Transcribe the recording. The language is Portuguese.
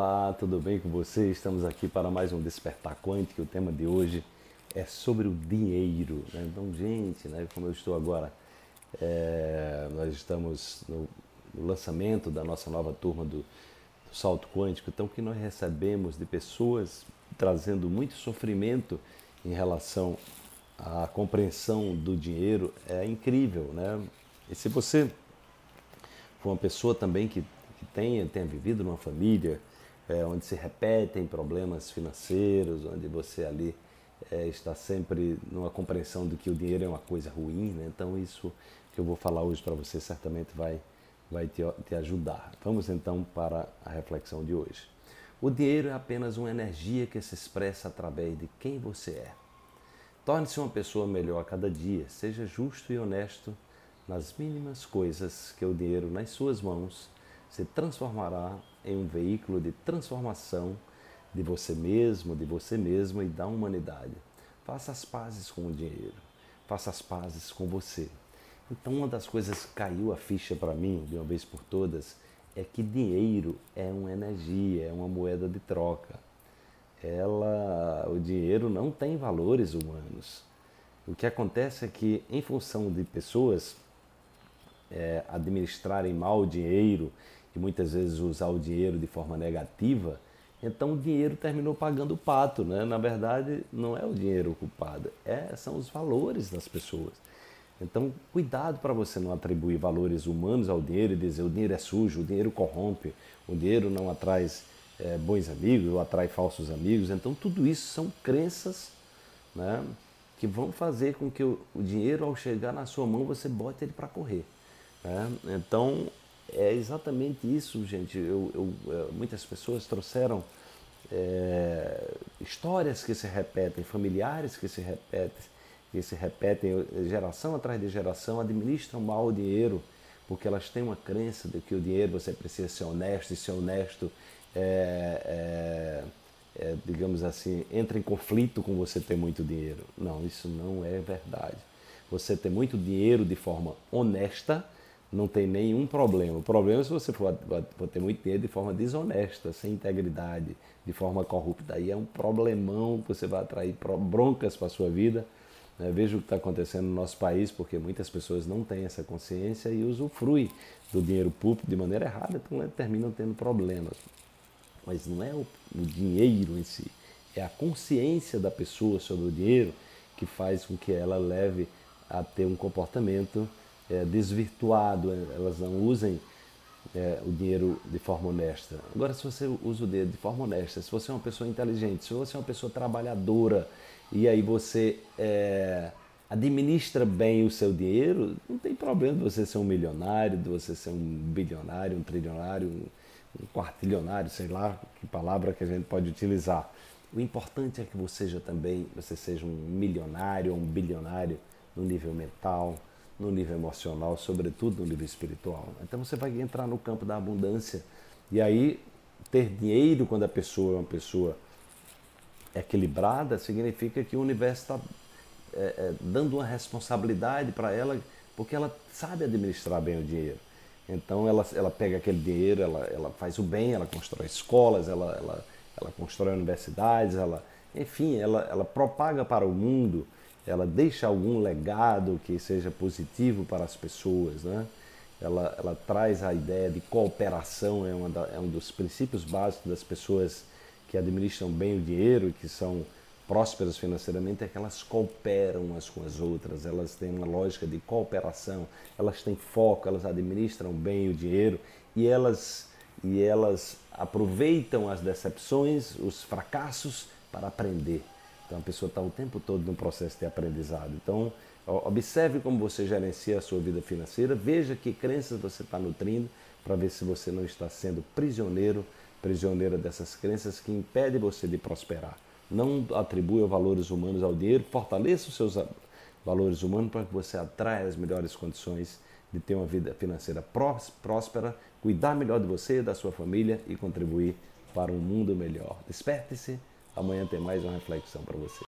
Olá, tudo bem com você? Estamos aqui para mais um Despertar Quântico. O tema de hoje é sobre o dinheiro. Né? Então, gente, né, como eu estou agora, é, nós estamos no, no, lançamento da nossa nova turma do, do Salto Quântico. Então, o que nós recebemos de pessoas trazendo muito sofrimento em relação à compreensão do dinheiro é incrível, né? E se você for uma pessoa também que que tenha, tenha vivido numa família é, onde se repetem problemas financeiros, onde você ali é, está sempre numa compreensão de que o dinheiro é uma coisa ruim, né? então isso que eu vou falar hoje para você certamente vai, vai te, te ajudar. Vamos então para a reflexão de hoje. O dinheiro é apenas uma energia que se expressa através de quem você é. Torne-se uma pessoa melhor a cada dia, seja justo e honesto nas mínimas coisas que o dinheiro nas suas mãos se transformará em um veículo de transformação de você mesmo, de você mesma e da humanidade. Faça as pazes com o dinheiro, faça as pazes com você. Então, uma das coisas que caiu a ficha para mim, de uma vez por todas, é que dinheiro é uma energia, é uma moeda de troca. Ela, o dinheiro não tem valores humanos. O que acontece é que, em função de pessoas é, administrarem mal o dinheiro e muitas vezes usar o dinheiro de forma negativa, então o dinheiro terminou pagando o pato, né? Na verdade, não é o dinheiro culpado, é, são os valores das pessoas. Então, cuidado para você não atribuir valores humanos ao dinheiro e dizer o dinheiro é sujo, o dinheiro corrompe, o dinheiro não atrai é, bons amigos ou atrai falsos amigos. Então, tudo isso são crenças né, que vão fazer com que o, o dinheiro, ao chegar na sua mão, você bote ele para correr. Né? Então, é exatamente isso, gente. Eu, eu, é, muitas pessoas trouxeram é, histórias que se repetem, familiares que se repetem, que se repetem geração atrás de geração, administram mal o dinheiro porque elas têm uma crença de que o dinheiro você precisa ser honesto e ser honesto é, é, é, digamos assim, entra em conflito com você ter muito dinheiro. Não, isso não é verdade. Você ter muito dinheiro de forma honesta não tem nenhum problema. O problema é se você for, for ter muito dinheiro de forma desonesta, sem integridade, de forma corrupta. Aí é um problemão que você vai atrair broncas para a sua vida. Né? Veja o que está acontecendo no nosso país, porque muitas pessoas não têm essa consciência e usufruem do dinheiro público de maneira errada, então né, terminam tendo problemas. Mas não é o, o dinheiro em si, é a consciência da pessoa sobre o dinheiro que faz com que ela leve a ter um comportamento é, desvirtuado, é, elas não usem é, o dinheiro de forma honesta. Agora, se você usa o dinheiro de forma honesta, se você é uma pessoa inteligente, se você é uma pessoa trabalhadora e aí você é, administra bem o seu dinheiro, não tem problema de você ser um milionário, de você ser um bilionário, um trilionário, um, um quartilionário, sei lá que palavra que a gente pode utilizar. O importante é que você seja também, você seja um milionário um bilionário no nível mental, no nível emocional, sobretudo no nível espiritual. Então você vai entrar no campo da abundância e aí ter dinheiro quando a pessoa é uma pessoa equilibrada significa que o universo está é, é, dando uma responsabilidade para ela porque ela sabe administrar bem o dinheiro. Então ela, ela pega aquele dinheiro, ela, ela faz o bem, ela constrói escolas, ela, ela, ela constrói universidades, ela, enfim, ela, ela propaga para o mundo ela deixa algum legado que seja positivo para as pessoas, né? Ela, ela traz a ideia de cooperação, é, uma da, é um dos princípios básicos das pessoas que administram bem o dinheiro e que são prósperas financeiramente, é que elas cooperam umas com as outras, elas têm uma lógica de cooperação, elas têm foco, elas administram bem o dinheiro e elas, e elas aproveitam as decepções, os fracassos para aprender. Então a pessoa está o tempo todo no processo de aprendizado. Então observe como você gerencia a sua vida financeira, veja que crenças você está nutrindo para ver se você não está sendo prisioneiro, prisioneira dessas crenças que impedem você de prosperar. Não atribua valores humanos ao dinheiro, fortaleça os seus valores humanos para que você atraia as melhores condições de ter uma vida financeira próspera, cuidar melhor de você, da sua família e contribuir para um mundo melhor. Desperte-se Amanhã tem mais uma reflexão para você.